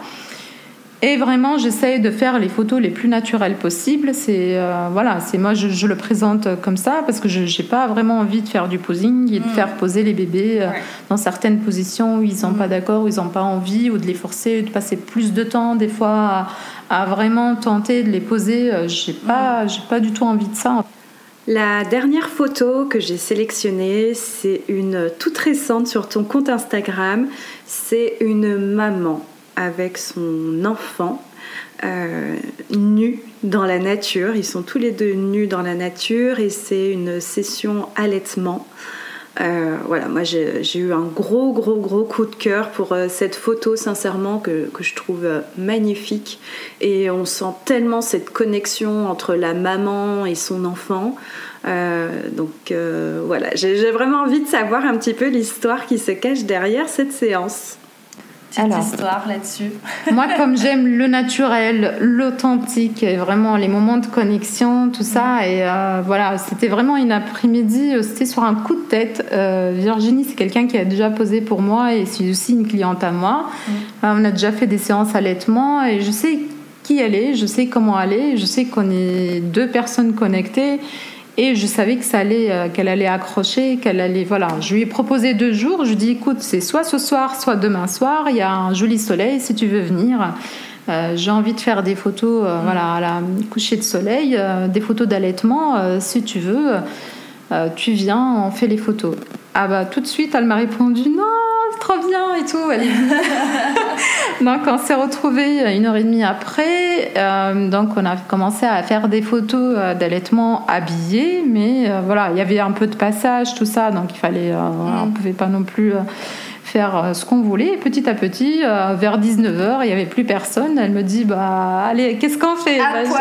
Et vraiment, j'essaye de faire les photos les plus naturelles possibles. C'est euh, voilà, c'est moi je, le présente comme ça parce que je n'ai pas vraiment envie de faire du posing et de mm. faire poser les bébés euh, dans certaines positions où ils sont pas mm. d'accord, où ils n'ont pas envie, ou de les forcer, de passer plus de temps des fois à, vraiment tenter de les poser. Euh, j'ai pas, mm. j'ai pas du tout envie de ça. La dernière photo que j'ai sélectionnée, c'est une toute récente sur ton compte Instagram. C'est une maman avec son enfant euh, nu dans la nature. Ils sont tous les deux nus dans la nature et c'est une session allaitement. Euh, voilà, moi j'ai eu un gros, gros, gros coup de cœur pour euh, cette photo, sincèrement, que, que je trouve magnifique. Et on sent tellement cette connexion entre la maman et son enfant. donc voilà, j'ai vraiment envie de savoir un petit peu l'histoire qui se cache derrière cette séance. Alors, histoire là-dessus. moi, comme j'aime le naturel, l'authentique, et vraiment les moments de connexion, tout ça, et euh, voilà, c'était vraiment une après-midi, euh, c'était sur un coup de tête. Euh, Virginie, c'est quelqu'un qui a déjà posé pour moi et c'est aussi une cliente à moi. Mm. on a déjà fait des séances allaitement et je sais qui elle est, je sais comment aller, je sais qu'on est deux personnes connectées. Et je savais que ça allait, euh, qu'elle allait accrocher, qu'elle allait, voilà. Je lui ai proposé deux jours. Je lui ai dit, écoute, c'est soit ce soir, soit demain soir. Il y a un joli soleil si tu veux venir. Euh, j'ai envie de faire des photos, euh, voilà, à la coucher de soleil, des photos d'allaitement. si tu veux, tu viens, on fait les photos. Ah bah tout de suite, elle m'a répondu non, trop bien et tout. donc on s'est retrouvés une heure et demie après. Euh, donc on a commencé à faire des photos euh, d'allaitement habillé, mais euh, voilà, il y avait un peu de passage, tout ça, donc il fallait, on mm. pouvait pas non plus faire ce qu'on voulait. petit à petit, vers 19h, il n'y avait plus personne. Elle me dit bah allez, qu'est-ce qu'on fait? Bah,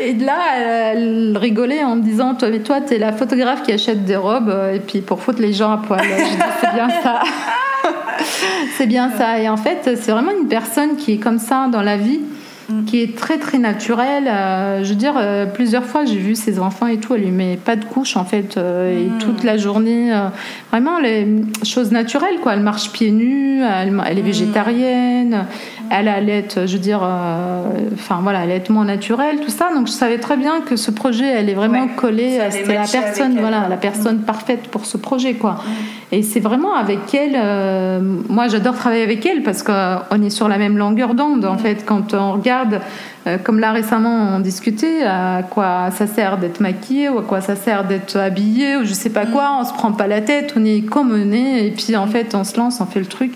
Et là, elle, rigolait en me disant toi, toi, tu es la photographe qui achète des robes et puis pour foutre les gens à poil. Je dis c'est bien ça. c'est bien ça. Et en fait, c'est vraiment une personne qui est comme ça dans la vie Mm. qui est très très naturelle. Euh, je veux dire, euh, plusieurs fois j'ai vu ses enfants et tout, elle lui met pas de couche en fait, euh, et mm. toute la journée, vraiment les choses naturelles quoi. Elle marche pieds nus, elle, elle est mm. végétarienne, elle allait, je veux dire, enfin voilà, allaitement naturel, tout ça. Donc je savais très bien que ce projet, elle est vraiment collée, c'était la personne, voilà, la personne parfaite pour ce projet quoi. Et c'est vraiment avec elle, moi j'adore travailler avec elle parce qu'on est sur la même longueur d'onde en fait. Quand on regarde euh, comme là récemment on discutait, à quoi ça sert d'être maquillé ou à quoi ça sert d'être habillé ou je sais pas quoi, on se prend pas la tête, on est comme et puis en fait on se lance, on fait le truc.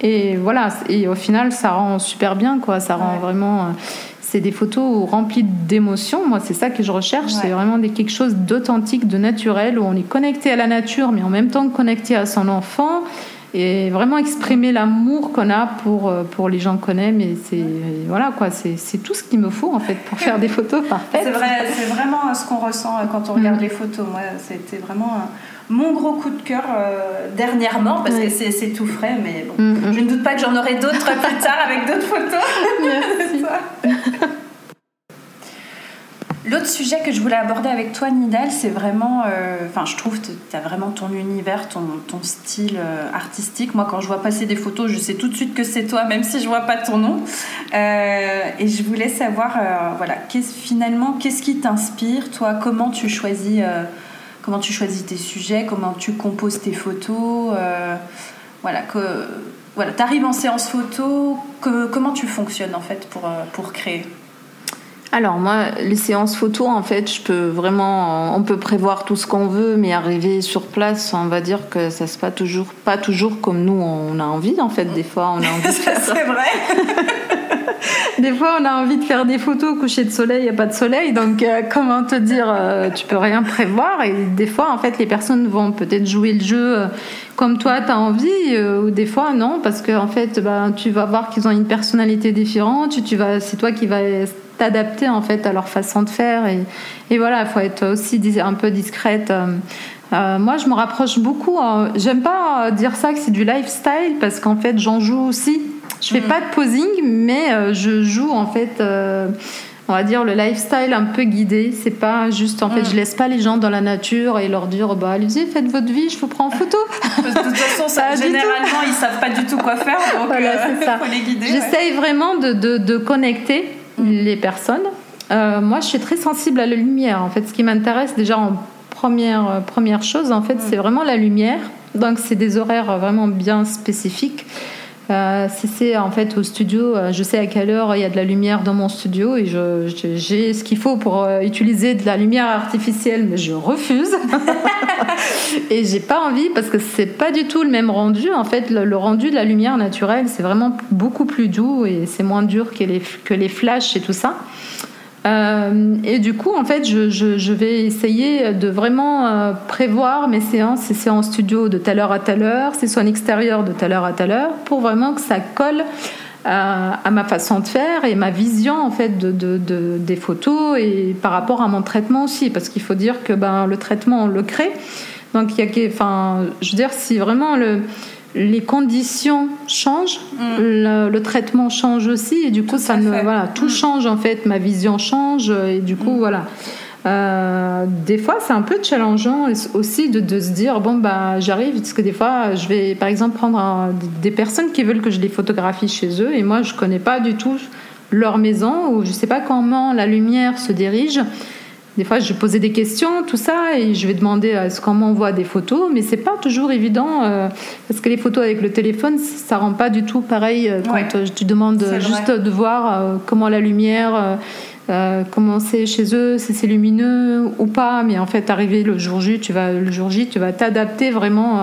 Et voilà, et au final ça rend super bien quoi, ça rend vraiment euh, c'est des photos remplies d'émotions. Moi, c'est ça que je recherche. C'est vraiment des, quelque chose d'authentique, de naturel, où on est connecté à la nature, mais en même temps connecté à son enfant et vraiment exprimer l'amour qu'on a pour, euh, pour les gens qu'on aime. Et c'est voilà quoi, c'est tout ce qu'il me faut en fait pour faire des photos parfaites. C'est vrai, c'est vraiment ce qu'on ressent euh, quand on regarde mm. les photos. Moi, c'était vraiment mon gros coup de cœur euh, dernièrement parce que c'est tout frais, mais bon, mm, mm. je ne doute pas que j'en aurai d'autres plus tard avec d'autres photos. L'autre sujet que je voulais aborder avec toi, Nidal, c'est vraiment. Euh, enfin, je trouve que tu as vraiment ton univers, ton, ton style euh, artistique. Moi, quand je vois passer des photos, je sais tout de suite que c'est toi, même si je vois pas ton nom. Euh, et je voulais savoir, voilà, finalement, qu'est-ce qui t'inspire, toi? Comment tu choisis Comment tu choisis tes sujets Comment tu composes tes photos Voilà, que. Voilà, tu arrives en séance photo, comment tu fonctionnes en fait pour, pour créer? Alors moi, les séances photo, en fait, je peux vraiment, on peut prévoir tout ce qu'on veut, mais arriver sur place, on va dire que ça se passe toujours, pas toujours comme nous on a envie. En fait, des fois, on a envie faire. C'est vrai. des fois, on a envie de faire des photos au coucher de soleil, il n'y a pas de soleil, donc euh, comment te dire, euh, tu peux rien prévoir. Et des fois, en fait, les personnes vont peut-être jouer le jeu euh, comme toi, tu as envie, ou des fois, non, parce que en fait, bah, tu vas voir qu'ils ont une personnalité différente, tu, tu vas, c'est toi qui vas adapter en fait à leur façon de faire. Et, et voilà il faut être aussi un peu discrète euh, euh, moi je me rapproche beaucoup hein. j'aime pas dire ça que c'est du lifestyle parce qu'en fait j'en joue aussi. Je fais mm. pas de posing mais euh, je joue en fait on va dire le lifestyle un peu guidé. C'est pas juste en fait mm. je laisse pas les gens dans la nature et leur dire bah allez-y faites votre vie je vous prends en photo. De toute façon ça, généralement ils savent pas du tout quoi faire donc voilà, faut les guider j'essaye vraiment de, de, de, connecter les personnes. Euh, moi, je suis très sensible à la lumière. En fait, ce qui m'intéresse déjà en première, euh, première chose, en fait, c'est vraiment la lumière. Donc, c'est des horaires vraiment bien spécifiques. Euh, si c'est en fait au studio, je sais à quelle heure il y a de la lumière dans mon studio et j'ai ce qu'il faut pour utiliser de la lumière artificielle, mais je refuse. et j'ai pas envie parce que c'est pas du tout le même rendu. En fait, le, rendu de la lumière naturelle, c'est vraiment beaucoup plus doux et c'est moins dur que les, que les flashs et tout ça. Euh, et du coup, en fait, je, vais essayer de vraiment euh, prévoir mes séances, ces séances studio de telle heure à telle heure, c'est soit en extérieur de telle heure à telle heure, pour vraiment que ça colle à, à ma façon de faire et ma vision en fait de, des photos et par rapport à mon traitement aussi, parce qu'il faut dire que ben, le traitement on le crée. Donc, il y a, enfin, je veux dire, si vraiment le, les conditions changent, mm. le, traitement change aussi, et du coup, tout ça me, voilà, tout mm. change en fait, ma vision change, et du coup, mm. voilà. Euh, des fois, c'est un peu challengeant aussi de, de, se dire bon bah j'arrive parce que des fois, je vais par exemple prendre des personnes qui veulent que je les photographie chez eux et moi je connais pas du tout leur maison ou je sais pas comment la lumière se dirige des fois, je poser des questions, tout ça, et je vais demander à ce qu'on m'envoie des photos, mais c'est pas toujours évident euh, parce que les photos avec le téléphone, ça rend pas du tout pareil euh, quand euh, tu demandes juste de voir comment la lumière, comment c'est chez eux, si c'est lumineux ou pas. Mais en fait, arrivé le jour J, tu vas le jour J, tu vas t'adapter vraiment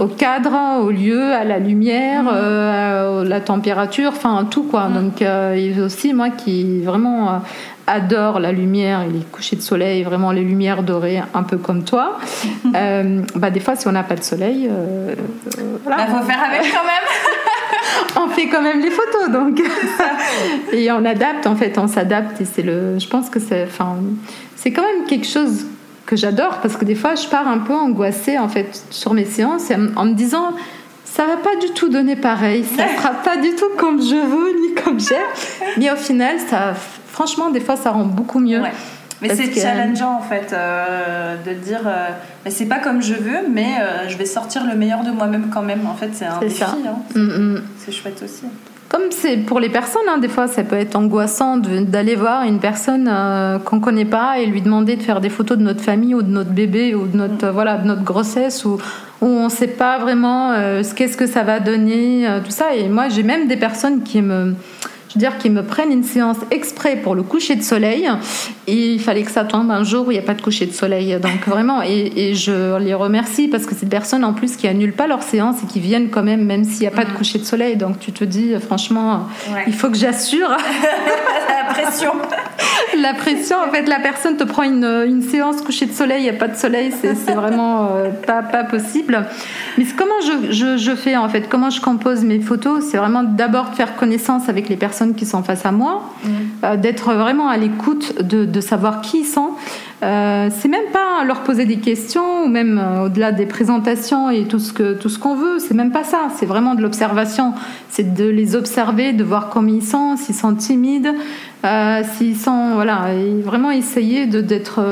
au cadre, au lieu, à la lumière, mm. à la température, enfin tout quoi. Mm. Donc il y a aussi moi qui vraiment adore la lumière et les couchers de soleil, vraiment les lumières dorées, un peu comme toi. euh, bah, des fois, si on n'a pas de soleil, euh, euh voilà. faut faire avec quand même. on fait quand même les photos, donc. et on adapte, en fait, on s'adapte. Et c'est le, je pense que c'est, enfin, c'est quand même quelque chose que j'adore parce que des fois, je pars un peu angoissée en fait sur mes séances en me disant ça va pas du tout donner pareil, ça sera pas du tout comme je veux ni comme j'aime. Mais au final, ça, franchement, des fois, ça rend beaucoup mieux. Mais c'est challengeant en fait euh, de dire euh, mais c'est pas comme je veux, mais euh, je vais sortir le meilleur de moi-même quand même. En fait, c'est un défi. Hein. Mm, mm. C'est chouette aussi. Comme c'est pour les personnes, hein, des fois, ça peut être angoissant d'aller voir une personne qu'on connaît pas et lui demander de faire des photos de notre famille ou de notre bébé ou de notre, mm. voilà, de notre grossesse ou où on ne sait pas vraiment qu'est-ce que ça va donner, tout ça. Et moi, j'ai même des personnes qui me dire qu'ils me prennent une séance exprès pour le coucher de soleil. Et il fallait que ça tombe un jour où il n'y a pas de coucher de soleil. Donc vraiment, et, je les remercie parce que c'est des personnes en plus qui annulent pas leur séance et qui viennent quand même, même s'il n'y a pas de mm. coucher de soleil. Donc tu te dis, franchement, il faut que j'assure. la pression. la pression, en fait, la personne te prend une, une séance coucher de soleil, il n'y a pas de soleil, c'est vraiment euh, pas, pas possible. Mais comment je, je, je fais en fait? Comment je compose mes photos? C'est vraiment d'abord de faire connaissance avec les personnes qui sont face à moi, mm. euh, d'être vraiment à l'écoute de, savoir qui ils sont. Euh, c'est même pas leur poser des questions ou même euh, au-delà des présentations et tout ce que tout ce qu'on veut. C'est même pas ça. C'est vraiment de l'observation. C'est de les observer, de voir comment ils sont, s'ils sont timides, s'ils sont voilà, vraiment essayer d'être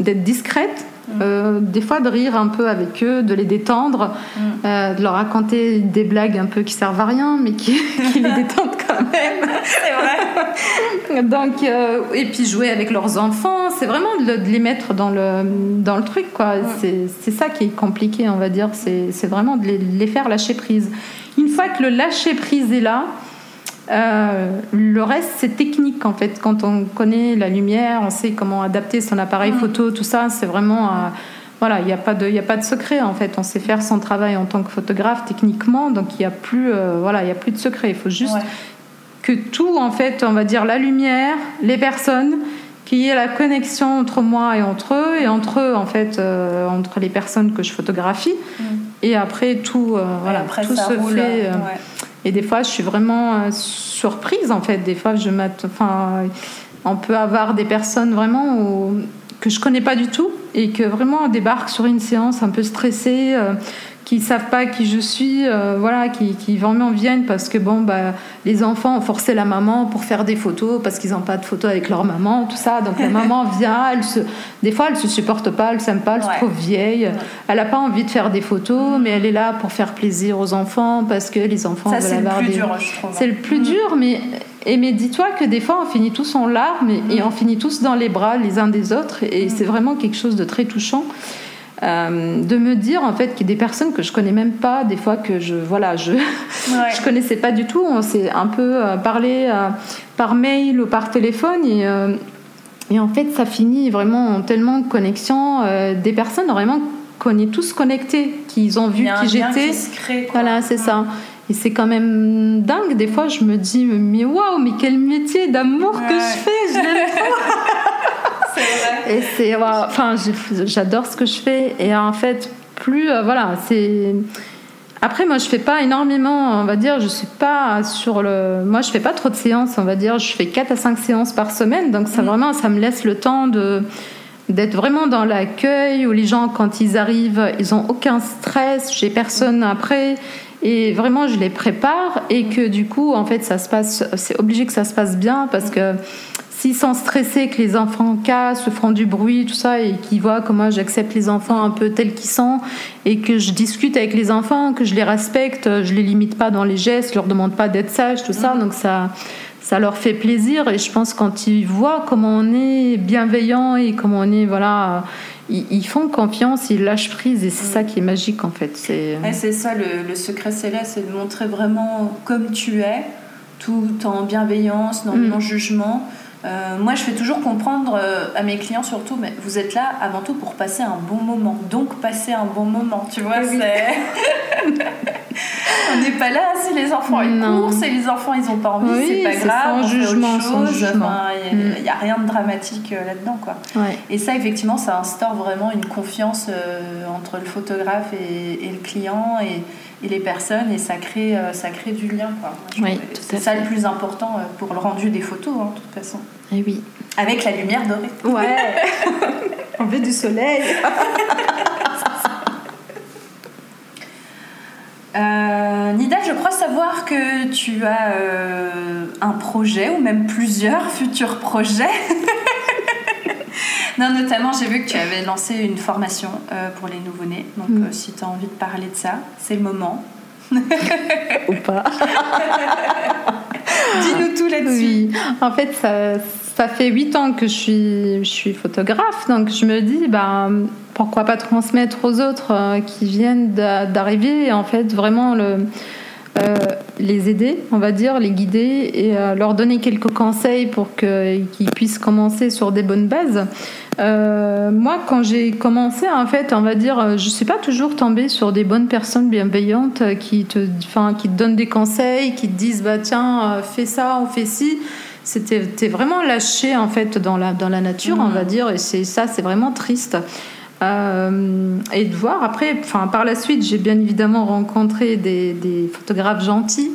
d'être discrète euh, des fois de rire un peu avec eux, de les détendre, mm. euh, de leur raconter des blagues un peu qui servent à rien, mais qui, les détendent quand même. c'est vrai. Donc, euh, et puis jouer avec leurs enfants, c'est vraiment de, les mettre dans le, dans le truc, quoi. Mm. C'est ça qui est compliqué, on va dire. C'est vraiment de les, les, faire lâcher prise. Une fois que le lâcher prise est là, euh, le reste, c'est technique en fait. Quand on connaît la lumière, on sait comment adapter son appareil mm. photo, tout ça, c'est vraiment. Euh, voilà, il n'y a, pas de, a pas de secret en fait. On sait faire son travail en tant que photographe techniquement, donc il n'y a, plus, euh, voilà, il a plus de secret. Il faut juste que tout, en fait, on va dire la lumière, les personnes, qu'il y ait la connexion entre moi et entre eux, et entre eux, en fait, entre les personnes que je photographie. Mm. Et après, tout, voilà, tout se fait. Et des fois, je suis vraiment euh, surprise, en fait. Des fois, je enfin, on peut avoir des personnes vraiment que je connais pas du tout et que vraiment on débarque sur une séance un peu stressée. Euh, qui savent pas qui je suis, euh, voilà, qui, qui vraiment viennent parce que bon, bah, les enfants ont forcé la maman pour faire des photos parce qu'ils n'ont pas de photos avec leur maman, tout ça. Donc la maman vient, elle se, des fois elle se supporte pas, elle s'aime pas, elle se trouve vieille, elle n'a pas envie de faire des photos, mais elle est là pour faire plaisir aux enfants parce que les enfants ça, veulent avoir le plus Dur, je trouve. C'est le plus mm. dur, mais et mais dis-toi que des fois on finit tous en larmes et, mm. on finit tous dans les bras les uns des autres et mm. c'est vraiment quelque chose de très touchant. Euh, de me dire en fait qu'il y a des personnes que je connais même pas, des fois que je voilà je je connaissais pas du tout. On s'est un peu euh, parlé euh, par mail ou par téléphone et et en fait ça finit vraiment en tellement de connexion des personnes vraiment qu'on est tous connectés, qu'ils ont vu qui j'étais. Voilà, c'est ça. Et c'est quand même dingue. Des fois, je me dis, mais waouh, mais quel métier d'amour que je fais, je l'aime et c'est, enfin, j'adore ce que je fais. Et en fait, plus, euh, voilà, c'est. Après, moi, je fais pas énormément, on va dire, je suis pas sur le. Moi, je fais pas trop de séances, on va dire, je fais 4 à 5 séances par semaine, donc ça mm. vraiment, ça me laisse le temps de d'être vraiment dans l'accueil où les gens, quand ils arrivent, ils ont aucun stress, j'ai personne après. Et vraiment, je les prépare et que du coup, en fait, ça se passe, c'est obligé que ça se passe bien parce que s'ils sont stressés, que les enfants cassent, se font du bruit, tout ça, et qu'ils voient comment j'accepte les enfants un peu tels qu'ils sont, et que je discute avec les enfants, que je les respecte, je les limite pas dans les gestes, je leur demande pas d'être sages, tout ça, mm. donc ça, ça leur fait plaisir. Et je pense quand ils voient comment on est bienveillant et comment on est, voilà, ils, font confiance, ils lâchent prise, et c'est ça qui est magique en fait. C'est c'est ça le, secret céleste, c'est de montrer vraiment comme tu es, tout en bienveillance, dans mm. non-jugement. Euh, moi, je fais toujours comprendre euh, à mes clients surtout, mais vous êtes là avant tout pour passer un bon moment. Donc, passer un bon moment, tu vois, c'est... on n'est pas là les enfants ils courent, si les enfants ils ont pas envie, c'est pas grave, sans jugement, sans jugement. Il n'y a, mm. rien de dramatique euh, là-dedans, quoi. Et ça, effectivement, ça instaure vraiment une confiance entre le photographe et, et le client et et les personnes et ça crée, euh, ça crée du lien. c'est ça le plus important euh, pour le rendu des photos, hein, de toute façon. Et eh oui. Avec la lumière dorée. Ouais. On veut du soleil. Euh, je crois savoir que tu as euh, un projet ou même plusieurs futurs projets. non, notamment, j'ai vu que tu avais lancé une formation euh, pour les nouveau-nés. Donc, Mm. euh, si tu as envie de parler de ça, c'est le moment. Ou pas. Dis-nous tout là-dessus. Oui, en fait, ça, ça fait huit ans que je suis, je suis photographe, donc je me dis, ben, pourquoi pas transmettre aux autres euh, qui viennent d'a- d'arriver, en fait, vraiment le, euh, les aider, on va dire, les guider et euh, leur donner quelques conseils pour qu'ils puissent commencer sur des bonnes bases. Moi, quand j'ai commencé, en fait, on va dire, je suis pas toujours tombée sur des bonnes personnes bienveillantes qui te, enfin, qui te donnent des conseils, qui te disent, bah tiens, fais ça ou fais ci. C'était vraiment lâché en fait dans la dans la nature, on va dire, et c'est ça, c'est vraiment triste. Euh, et de voir après, enfin par la suite, j'ai bien évidemment rencontré des, des photographes gentils,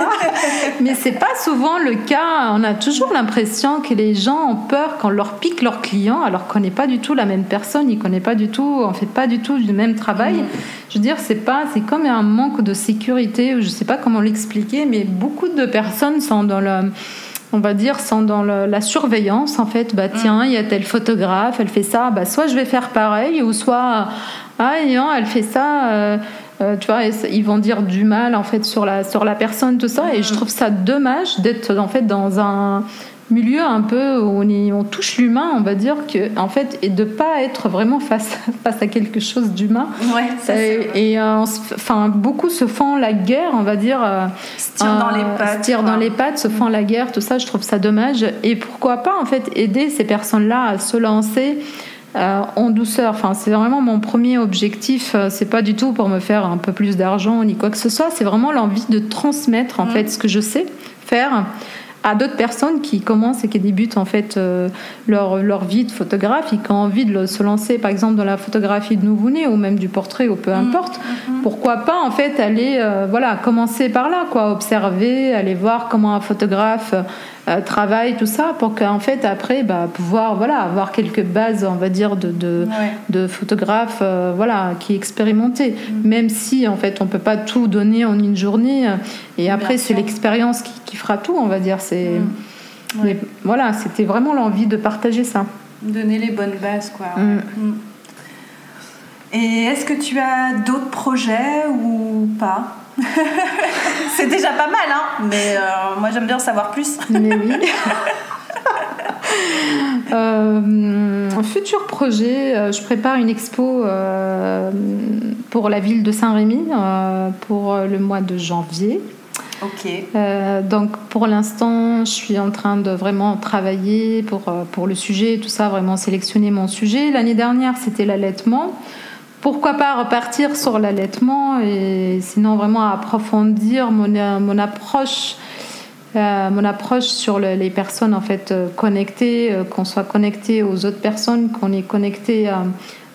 mais c'est pas souvent le cas. On a toujours l'impression que les gens ont peur quand on leur pique leurs clients, alors qu'on n'est pas du tout la même personne, ils connaissent pas du tout, on fait pas du tout du même travail. Je veux dire, c'est pas, c'est comme un manque de sécurité, je sais pas comment l'expliquer, mais beaucoup de personnes sont dans le on va dire, sont dans le- la surveillance. En fait, bah tiens, il y a tel photographe, elle fait ça, bah soit je vais faire pareil, ou soit ah non, elle fait ça. euh, euh, tu vois, ils vont dire du mal en fait sur la sur la personne, tout ça. Et je trouve ça dommage d'être en fait dans un milieu un peu où on, y- on touche l'humain, on va dire que en fait, et de pas être vraiment face face à quelque chose d'humain. Ouais, ça, c'est vrai. Et, euh, enfin, beaucoup se font la guerre, on va dire. euh, Se tirent dans les euh, pattes, se dans les pattes, se font la guerre, tout ça, je trouve ça dommage. Et pourquoi pas, en fait, aider ces personnes-là à se lancer euh, en douceur. Enfin, c'est vraiment mon premier objectif. Euh, C'est pas du tout pour me faire un peu plus d'argent ni quoi que ce soit. C'est vraiment l'envie de transmettre, en fait, ce que je sais faire à d'autres personnes qui commencent et qui débutent en fait euh, leur, leur vie de photographe. Et qui ont envie de se lancer par exemple dans la photographie de nouveau-né ou même du portrait ou peu importe. Pourquoi pas en fait aller euh, voilà commencer par là quoi. Observer aller voir comment un photographe euh, travaille tout ça pour qu'en fait après bah, pouvoir voilà avoir quelques bases on va dire de, de, Ouais. de photographe euh, voilà qui expérimenté même si en fait on peut pas tout donner en une journée euh, et après c'est l'expérience qui, qui fera tout on va dire c'est mais voilà c'était vraiment l'envie de partager ça Donner les bonnes bases, quoi. Mm. Mm. Et est-ce que tu as d'autres projets ou pas? C'est déjà pas mal, hein Mais euh, moi, j'aime bien en savoir plus. Mais oui. Euh, un futur projet, euh, je prépare une expo euh, pour la ville de Saint-Rémy pour le mois de janvier. Ok. Euh, donc pour l'instant, je suis en train de vraiment travailler pour, pour le sujet, tout ça, vraiment sélectionner mon sujet. L'année dernière, c'était l'allaitement. Pourquoi pas repartir sur l'allaitement et sinon vraiment approfondir mon, euh, mon approche euh, mon approche sur le- les personnes en fait euh, connectées, euh, qu'on soit connecté aux autres personnes, qu'on est connecté à,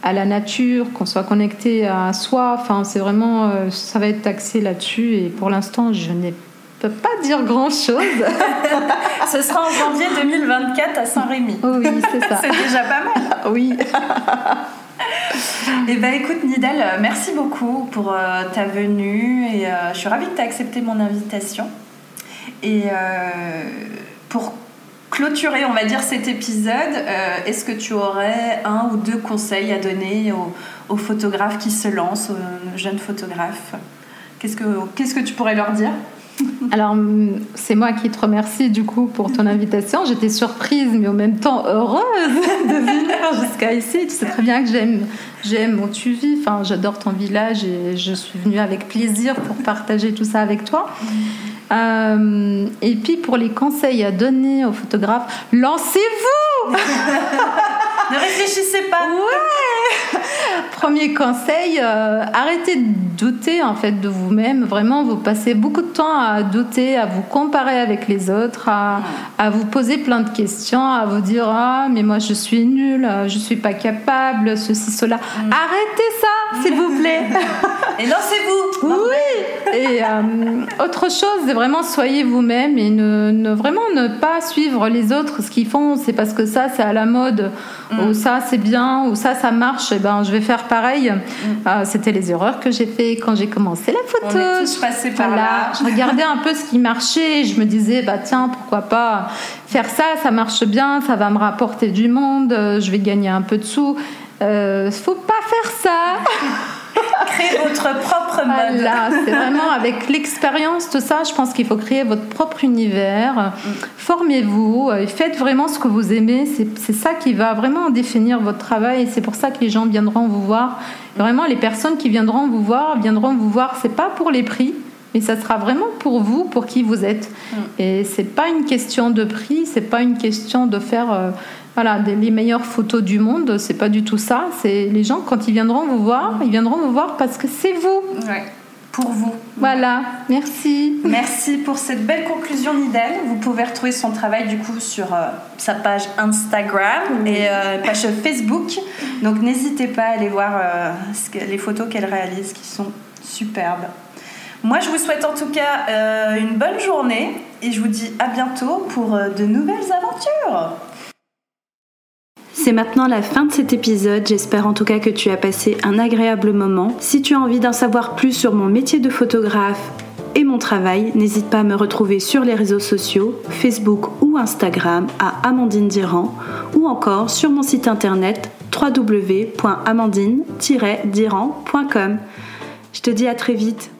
à la nature, qu'on soit connecté à soi. Enfin, c'est vraiment, ça va être axé là-dessus. Et pour l'instant, je ne peux pas dire grand-chose. Ce sera en janvier 2024 à Saint-Rémy. Oh oui, c'est ça. C'est déjà pas mal. Oui. Eh ben écoute Nidal, euh, merci beaucoup pour euh, ta venue et euh, je suis ravie que tu aies accepté mon invitation. Et pour clôturer, on va dire, cet épisode, est-ce que tu aurais un ou deux conseils à donner aux, photographes qui se lancent, aux jeunes photographes? Qu'est-ce que, qu'est-ce que tu pourrais leur dire? Alors, hum, c'est moi qui te remercie du coup pour ton invitation. J'étais surprise, mais en même temps heureuse de venir jusqu'à ici. Tu sais très bien que j'aime, j'aime où tu vis. Enfin, j'adore ton village et je suis venue avec plaisir pour partager tout ça avec toi. Euh, et puis pour les conseils à donner aux photographes, lancez-vous Ne réfléchissez pas Ouais Premier conseil, euh, arrêtez de douter en fait de vous-même. Vraiment, vous passez beaucoup de temps à douter, à vous comparer avec les autres, à, à vous poser plein de questions, à vous dire ah mais moi je suis nulle, je suis pas capable, ceci cela. Arrêtez ça, s'il vous plaît. Et lancez-vous Oui. Et Et euh, autre chose, vraiment soyez vous-même et ne, vraiment ne pas suivre les autres. Ce qu'ils font, c'est parce que ça, c'est à la mode, mm. ou ça, c'est bien, ou ça, ça marche. Eh ben, je vais faire pareil. Mm. Euh, c'était les erreurs que j'ai fait quand j'ai commencé la photo. On est tous passés par là. Je regardais un peu ce qui marchait. Et je me disais, bah tiens, pourquoi pas faire ça? Ça marche bien, ça va me rapporter du monde. Je vais gagner un peu de sous. Euh, faut pas faire ça. Créer votre propre mode. Voilà, c'est vraiment avec l'expérience, tout ça, je pense qu'il faut créer votre propre univers. Formez-vous, euh, faites vraiment ce que vous aimez. C'est ça qui va vraiment définir votre travail et c'est pour ça que les gens viendront vous voir. Vraiment, les personnes qui viendront vous voir, viendront vous voir, c'est pas pour les prix, mais ça sera vraiment pour vous, pour qui vous êtes. Mm. Et c'est pas une question de prix, c'est pas une question de faire. Voilà, les meilleures photos du monde, c'est pas du tout ça. C'est les gens quand ils viendront vous voir, ils viendront vous voir parce que c'est vous. Ouais, pour vous. Voilà, merci. Merci pour cette belle conclusion, Nidel. Vous pouvez retrouver son travail du coup sur euh, sa page Instagram et euh, page Facebook. Donc n'hésitez pas à aller voir euh, les photos qu'elle réalise qui sont superbes. Moi, je vous souhaite en tout cas une bonne journée et je vous dis à bientôt pour de nouvelles aventures. C'est maintenant la fin de cet épisode, j'espère en tout cas que tu as passé un agréable moment. Si tu as envie d'en savoir plus sur mon métier de photographe et mon travail, n'hésite pas à me retrouver sur les réseaux sociaux, Facebook ou Instagram à Amandine Diran ou encore sur mon site internet www.amandine-diran.com. Je te dis à très vite.